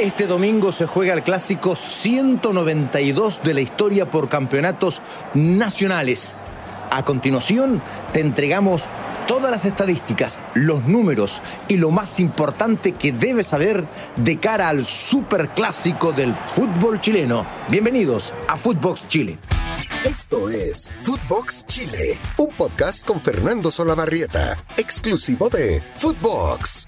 Este domingo se juega el clásico 192 de la historia por campeonatos nacionales. A continuación, te entregamos todas las estadísticas, los números y lo más importante que debes saber de cara al superclásico del fútbol chileno. Bienvenidos a Footbox Chile. Esto es Footbox Chile, un podcast con Fernando Solabarrieta, exclusivo de Footbox.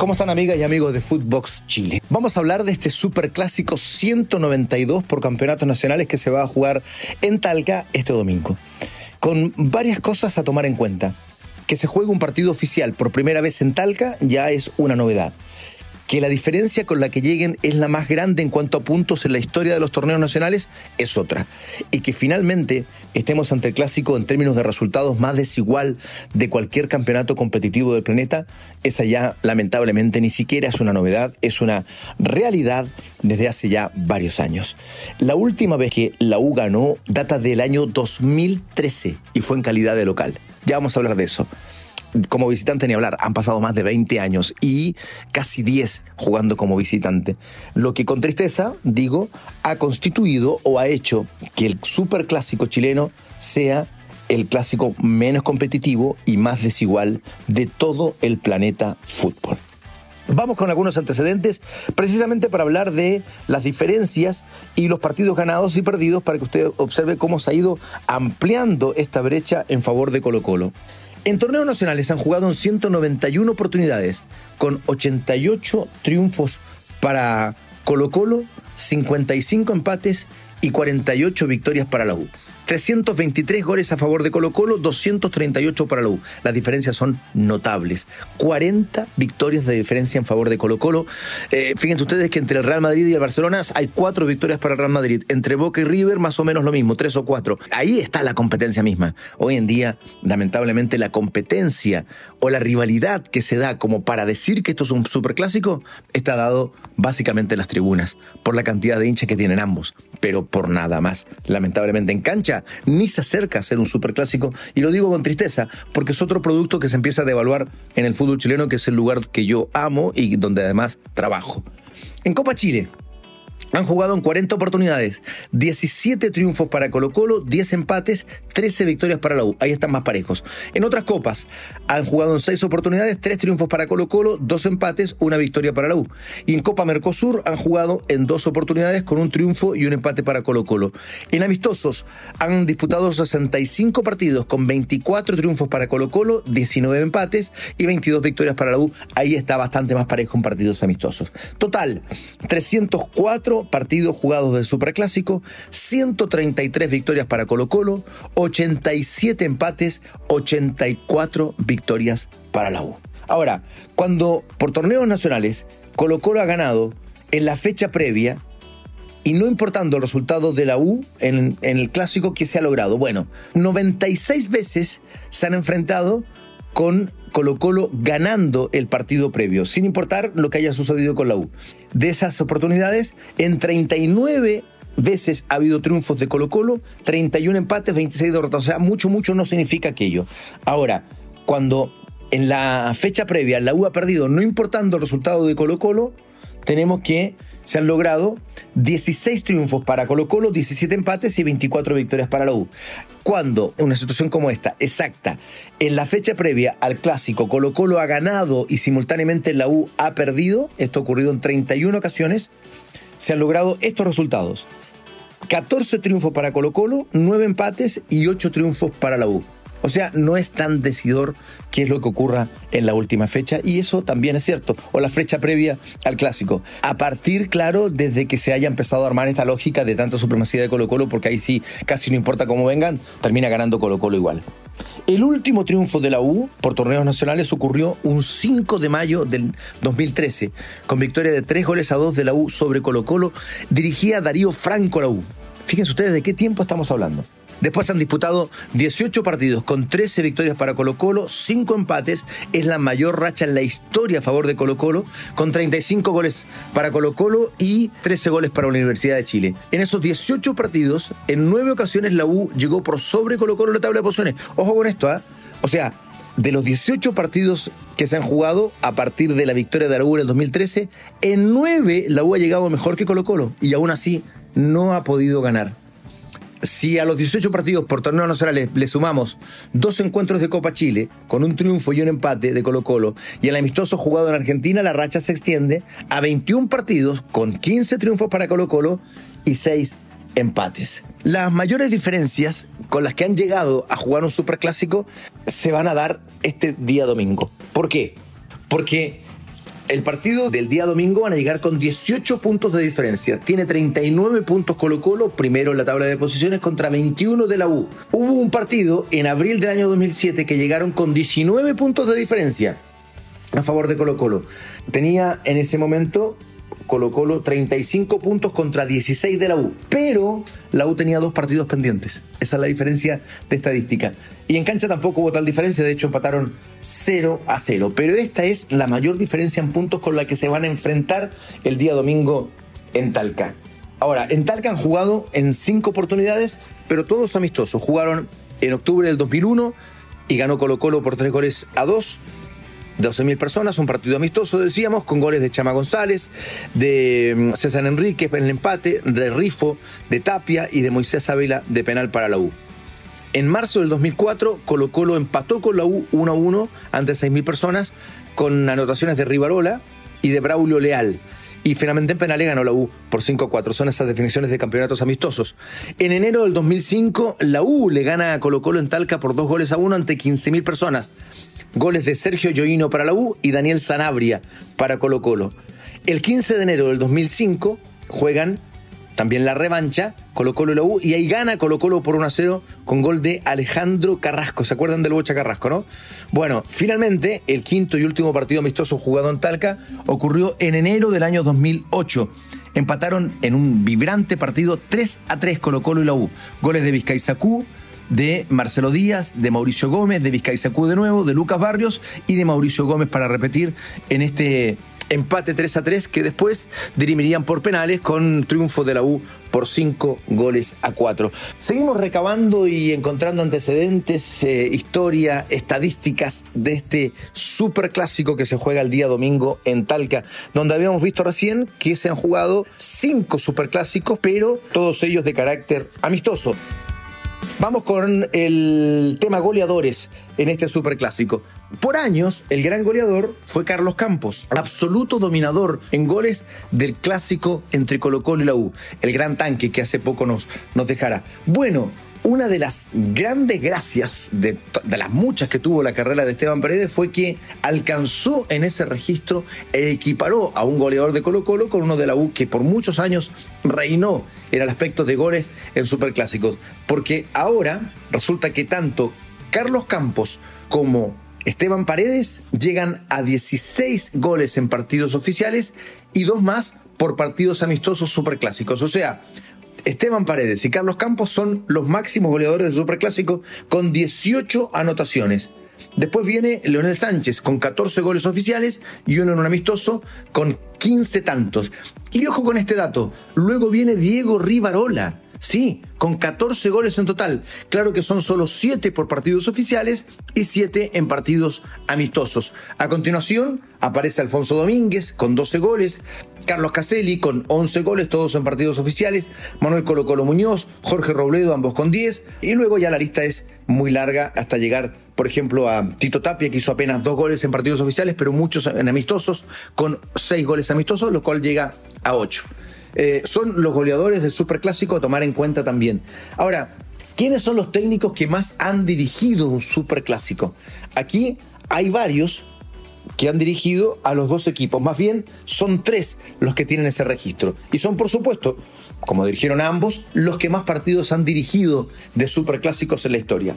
¿Cómo están amigas y amigos de Footbox Chile? Vamos a hablar de este superclásico 192 por campeonatos nacionales que se va a jugar en Talca este domingo. Con varias cosas a tomar en cuenta. Que se juegue un partido oficial por primera vez en Talca ya es una novedad que la diferencia con la que lleguen es la más grande en cuanto a puntos en la historia de los torneos nacionales es otra. Y que finalmente estemos ante el clásico en términos de resultados más desigual de cualquier campeonato competitivo del planeta, esa ya lamentablemente ni siquiera es una novedad, es una realidad desde hace ya varios años. La última vez que la U ganó data del año 2013 y fue en calidad de local. Ya vamos a hablar de eso como visitante ni hablar, han pasado más de 20 años y casi 10 jugando como visitante. Lo que con tristeza, digo, ha constituido o ha hecho que el superclásico chileno sea el clásico menos competitivo y más desigual de todo el planeta fútbol. Vamos con algunos antecedentes precisamente para hablar de las diferencias y los partidos ganados y perdidos para que usted observe cómo se ha ido ampliando esta brecha en favor de Colo Colo. En torneos nacionales han jugado en 191 oportunidades, con 88 triunfos para Colo Colo, 55 empates y 48 victorias para la U. 323 goles a favor de Colo Colo, 238 para la U. Las diferencias son notables. 40 victorias de diferencia en favor de Colo Colo. Eh, fíjense ustedes que entre el Real Madrid y el Barcelona hay cuatro victorias para el Real Madrid. Entre Boca y River más o menos lo mismo, tres o cuatro. Ahí está la competencia misma. Hoy en día, lamentablemente, la competencia o la rivalidad que se da como para decir que esto es un superclásico está dado básicamente en las tribunas por la cantidad de hinchas que tienen ambos, pero por nada más. Lamentablemente en cancha ni se acerca a ser un superclásico. Y lo digo con tristeza, porque es otro producto que se empieza a devaluar en el fútbol chileno, que es el lugar que yo amo y donde además trabajo. En Copa Chile, han jugado en 40 oportunidades, 17 triunfos para Colo Colo, 10 empates, 13 victorias para la U. Ahí están más parejos. En otras copas han jugado en 6 oportunidades, 3 triunfos para Colo Colo, 2 empates, 1 victoria para la U. Y en Copa Mercosur han jugado en 2 oportunidades con un triunfo y un empate para Colo Colo. En amistosos han disputado 65 partidos con 24 triunfos para Colo Colo, 19 empates y 22 victorias para la U. Ahí está bastante más parejo en partidos amistosos. Total, 304 partidos jugados del Superclásico, 133 victorias para Colo Colo, 87 empates, 84 victorias para la U. Ahora, cuando por torneos nacionales Colo Colo ha ganado en la fecha previa, y no importando el resultado de la U en, en, el clásico que se ha logrado. Bueno, 96 veces se han enfrentado con Colo Colo ganando el partido previo, sin importar lo que haya sucedido con la U. De esas oportunidades, en 39 veces ha habido triunfos de Colo Colo, 31 empates, 26 derrotas. O sea, mucho, mucho no significa aquello. Ahora, cuando en la fecha previa la U ha perdido, no importando el resultado de Colo Colo, tenemos que se han logrado 16 triunfos para Colo Colo, 17 empates y 24 victorias para la U. Cuando en una situación como esta, exacta, en la fecha previa al clásico, Colo Colo ha ganado y simultáneamente la U ha perdido, esto ha ocurrido en 31 ocasiones, se han logrado estos resultados. 14 triunfos para Colo Colo, 9 empates y 8 triunfos para la U. O sea, no es tan decidor qué es lo que ocurra en la última fecha y eso también es cierto, o la fecha previa al clásico. A partir, claro, desde que se haya empezado a armar esta lógica de tanta supremacía de Colo Colo, porque ahí sí, casi no importa cómo vengan, termina ganando Colo Colo igual. El último triunfo de la U por torneos nacionales ocurrió un 5 de mayo del 2013, con victoria de 3 goles a 2 de la U sobre Colo Colo, dirigía Darío Franco la U. Fíjense ustedes de qué tiempo estamos hablando. Después han disputado 18 partidos con 13 victorias para Colo Colo, 5 empates. Es la mayor racha en la historia a favor de Colo Colo, con 35 goles para Colo Colo y 13 goles para la Universidad de Chile. En esos 18 partidos, en 9 ocasiones la U llegó por sobre Colo Colo en la tabla de posiciones. Ojo con esto, ¿ah? O sea, de los 18 partidos que se han jugado a partir de la victoria de la U en el 2013, en 9 la U ha llegado mejor que Colo Colo y aún así no ha podido ganar. Si a los 18 partidos por torneo nacional le, sumamos dos encuentros de Copa Chile, con un triunfo y un empate de Colo Colo, y el amistoso jugado en Argentina, la racha se extiende a 21 partidos, con 15 triunfos para Colo Colo y 6 empates. Las mayores diferencias con las que han llegado a jugar un superclásico se van a dar este día domingo. ¿Por qué? Porque el partido del día domingo van a llegar con 18 puntos de diferencia. Tiene 39 puntos Colo Colo, primero en la tabla de posiciones, contra 21 de la U. Hubo un partido en abril del año 2007 que llegaron con 19 puntos de diferencia a favor de Colo Colo. Tenía en ese momento Colo Colo 35 puntos contra 16 de la U. Pero la U tenía dos partidos pendientes. Esa es la diferencia de estadística. Y en cancha tampoco hubo tal diferencia, de hecho empataron 0 a 0. Pero esta es la mayor diferencia en puntos con la que se van a enfrentar el día domingo en Talca. Ahora, en Talca han jugado en cinco oportunidades, pero todos amistosos. Jugaron en octubre del 2001 y ganó Colo Colo por tres goles a dos 12.000 personas, un partido amistoso, decíamos, con goles de Chama González, de mm, César Enrique en el empate, de Rifo, de Tapia y de Moisés Ávila de penal para la U. En marzo del 2004, Colo Colo empató con la U 1 a 1 ante 6.000 personas, con anotaciones de Rivarola y de Braulio Leal. Y finalmente en penales ganó la U por 5 a 4. Son esas definiciones de campeonatos amistosos. En enero del 2005, la U le gana a Colo Colo en Talca por 2 goles a 1 ante 15.000 personas. Goles de Sergio Yoino para la U y Daniel Sanabria para Colo Colo. El 15 de enero del 2005 juegan también la revancha, Colo Colo y la U, y ahí gana Colo Colo por 1 a 0 con gol de Alejandro Carrasco. ¿Se acuerdan del Bocha Carrasco, no? Bueno, finalmente, el quinto y último partido amistoso jugado en Talca ocurrió en enero del año 2008. Empataron en un vibrante partido 3 a 3 Colo Colo y la U. Goles de Vizcaizacú, de Marcelo Díaz, de Mauricio Gómez, de Vizcay Sacú de nuevo, de Lucas Barrios y de Mauricio Gómez para repetir en este empate 3 a 3 que después dirimirían por penales con triunfo de la U por 5 goles a 4. Seguimos recabando y encontrando antecedentes, eh, historia, estadísticas de este superclásico que se juega el día domingo en Talca, donde habíamos visto recién que se han jugado 5 superclásicos, pero todos ellos de carácter amistoso. Vamos con el tema goleadores en este superclásico. Por años, el gran goleador fue Carlos Campos, absoluto dominador en goles del clásico entre Colo Colo y la U, el gran tanque que hace poco nos, nos dejará. Bueno, una de las grandes gracias de, las muchas que tuvo la carrera de Esteban Paredes fue que alcanzó en ese registro e equiparó a un goleador de Colo Colo con uno de la U que por muchos años reinó en el aspecto de goles en superclásicos. Porque ahora resulta que tanto Carlos Campos como Esteban Paredes llegan a 16 goles en partidos oficiales y dos más por partidos amistosos superclásicos. O sea, Esteban Paredes y Carlos Campos son los máximos goleadores del Superclásico con 18 anotaciones. Después viene Leonel Sánchez con 14 goles oficiales y uno en un amistoso con 15 tantos. Y ojo con este dato, luego viene Diego Rivarola Sí, con 14 goles en total. Claro que son solo 7 por partidos oficiales y 7 en partidos amistosos. A continuación aparece Alfonso Domínguez con 12 goles, Carlos Caselli con 11 goles, todos en partidos oficiales, Manuel Colo Colo Muñoz, Jorge Robledo, ambos con 10, y luego ya la lista es muy larga hasta llegar, por ejemplo, a Tito Tapia, que hizo apenas 2 goles en partidos oficiales, pero muchos en amistosos, con 6 goles amistosos, lo cual llega a 8. Eh, son los goleadores del Superclásico a tomar en cuenta también. Ahora, ¿quiénes son los técnicos que más han dirigido un Superclásico? Aquí hay varios que han dirigido a los dos equipos. Más bien, son tres los que tienen ese registro. Y son, por supuesto, como dirigieron ambos, los que más partidos han dirigido de superclásicos en la historia.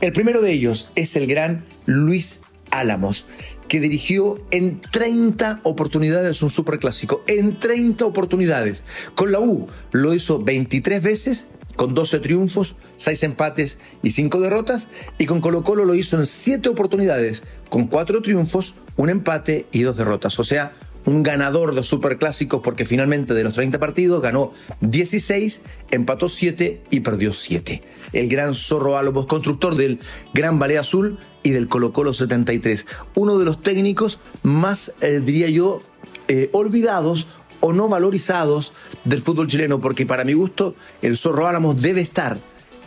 El primero de ellos es el gran Luis Álamos, que dirigió en 30 oportunidades un superclásico. En 30 oportunidades. Con la U lo hizo 23 veces, con 12 triunfos, 6 empates y 5 derrotas. Y con Colo Colo lo hizo en 7 oportunidades, con 4 triunfos, un empate y 2 derrotas. O sea, un ganador de superclásicos porque finalmente de los 30 partidos ganó 16, empató 7 y perdió 7. El gran Zorro Álamos, constructor del Gran Ballet Azul y del Colo Colo 73. Uno de los técnicos más, eh, diría yo, eh, olvidados o no valorizados del fútbol chileno, porque para mi gusto el Zorro Álamos debe estar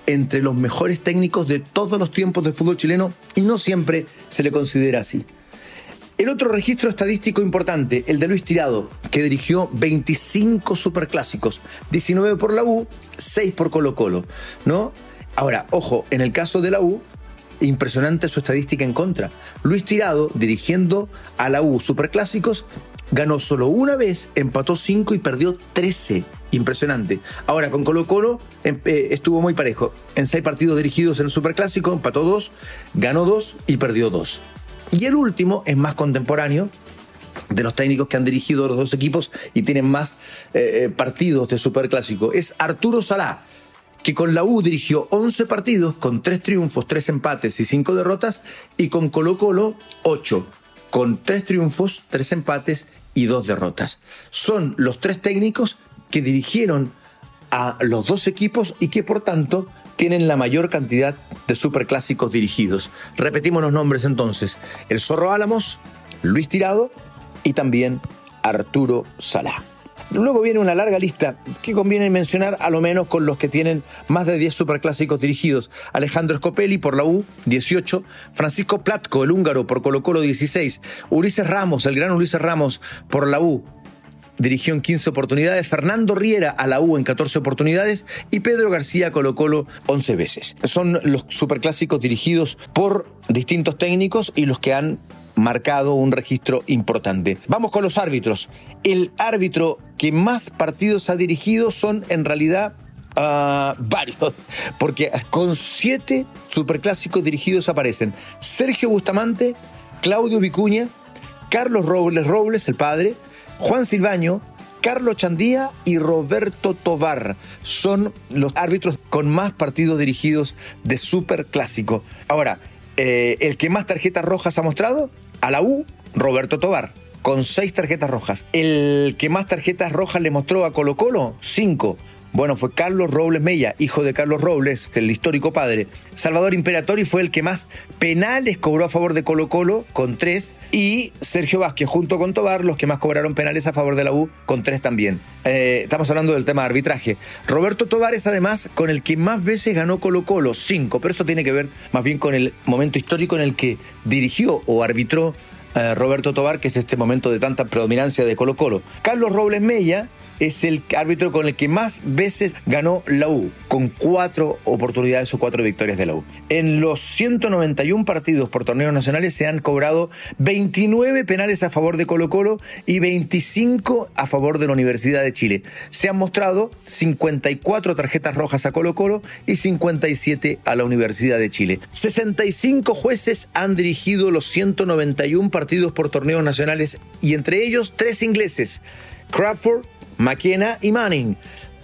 entre los mejores técnicos de todos los tiempos del fútbol chileno y no siempre se le considera así. El otro registro estadístico importante, el de Luis Tirado, que dirigió 25 superclásicos, 19 por la U, 6 por Colo Colo, ¿no? Ahora, ojo, en el caso de la U, impresionante su estadística en contra. Luis Tirado, dirigiendo a la U superclásicos, ganó solo una vez, empató 5 y perdió 13. Impresionante. Ahora, con Colo Colo em, eh, estuvo muy parejo. En 6 partidos dirigidos en el superclásico, empató 2, ganó 2 y perdió 2. Y el último es más contemporáneo, de los técnicos que han dirigido los dos equipos y tienen más eh, eh, partidos de Superclásico, es Arturo Salá, que con la U dirigió 11 partidos, con 3 triunfos, 3 empates y 5 derrotas, y con Colo Colo 8, con 3 triunfos, 3 empates y 2 derrotas. Son los tres técnicos que dirigieron a los dos equipos y que por tanto tienen la mayor cantidad de superclásicos dirigidos. Repetimos los nombres entonces. El Zorro Álamos, Luis Tirado y también Arturo Salá. Luego viene una larga lista que conviene mencionar a lo menos con los que tienen más de 10 superclásicos dirigidos. Alejandro Scopelli por la U, 18. Francisco Platco, el húngaro, por Colo Colo, 16. Ulises Ramos, el gran Ulises Ramos, por la U, dirigió en 15 oportunidades, Fernando Riera a la U en 14 oportunidades y Pedro García Colo Colo 11 veces. Son los superclásicos dirigidos por distintos técnicos y los que han marcado un registro importante. Vamos con los árbitros. El árbitro que más partidos ha dirigido son en realidad ah, varios, porque con siete superclásicos dirigidos aparecen Sergio Bustamante, Claudio Vicuña, Carlos Robles Robles, el padre, Juan Silvaño, Carlos Chandía y Roberto Tovar son los árbitros con más partidos dirigidos de Super Clásico. Ahora, eh, el que más tarjetas rojas ha mostrado, a la U, Roberto Tovar, con seis tarjetas rojas. El que más tarjetas rojas le mostró a Colo Colo, cinco. Bueno, fue Carlos Robles Mella, hijo de Carlos Robles, el histórico padre. Salvador Imperatori fue el que más penales cobró a favor de Colo Colo, con tres. Y Sergio Vázquez, junto con Tobar, los que más cobraron penales a favor de la U, con tres también. Eh, estamos hablando del tema de arbitraje. Roberto Tobar es además con el que más veces ganó Colo Colo, cinco. Pero eso tiene que ver más bien con el momento histórico en el que dirigió o arbitró eh, Roberto Tobar, que es este momento de tanta predominancia de Colo Colo. Carlos Robles Mella es el árbitro con el que más veces ganó la U, con cuatro oportunidades o cuatro victorias de la U. En los 191 partidos por torneos nacionales se han cobrado 29 penales a favor de Colo Colo y 25 a favor de la Universidad de Chile. Se han mostrado 54 tarjetas rojas a Colo Colo y 57 a la Universidad de Chile. 65 jueces han dirigido los 191 partidos por torneos nacionales y entre ellos tres ingleses. Crawford, Maquena y Manning.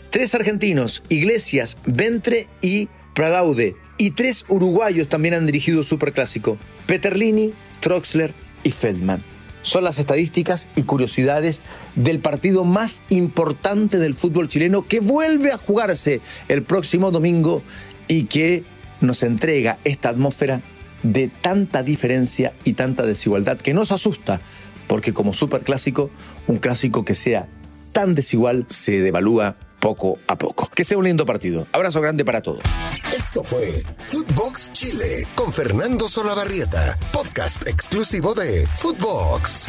Tres argentinos, Iglesias, Ventre y Pradaude. Y tres uruguayos también han dirigido Superclásico. Peterlini, Troxler y Feldman. Son las estadísticas y curiosidades del partido más importante del fútbol chileno que vuelve a jugarse el próximo domingo y que nos entrega esta atmósfera de tanta diferencia y tanta desigualdad que nos asusta, porque como superclásico, un clásico que sea tan desigual se devalúa poco a poco. Que sea un lindo partido. Abrazo grande para todos. Esto fue Footbox Chile con Fernando Solabarrieta, podcast exclusivo de Footbox.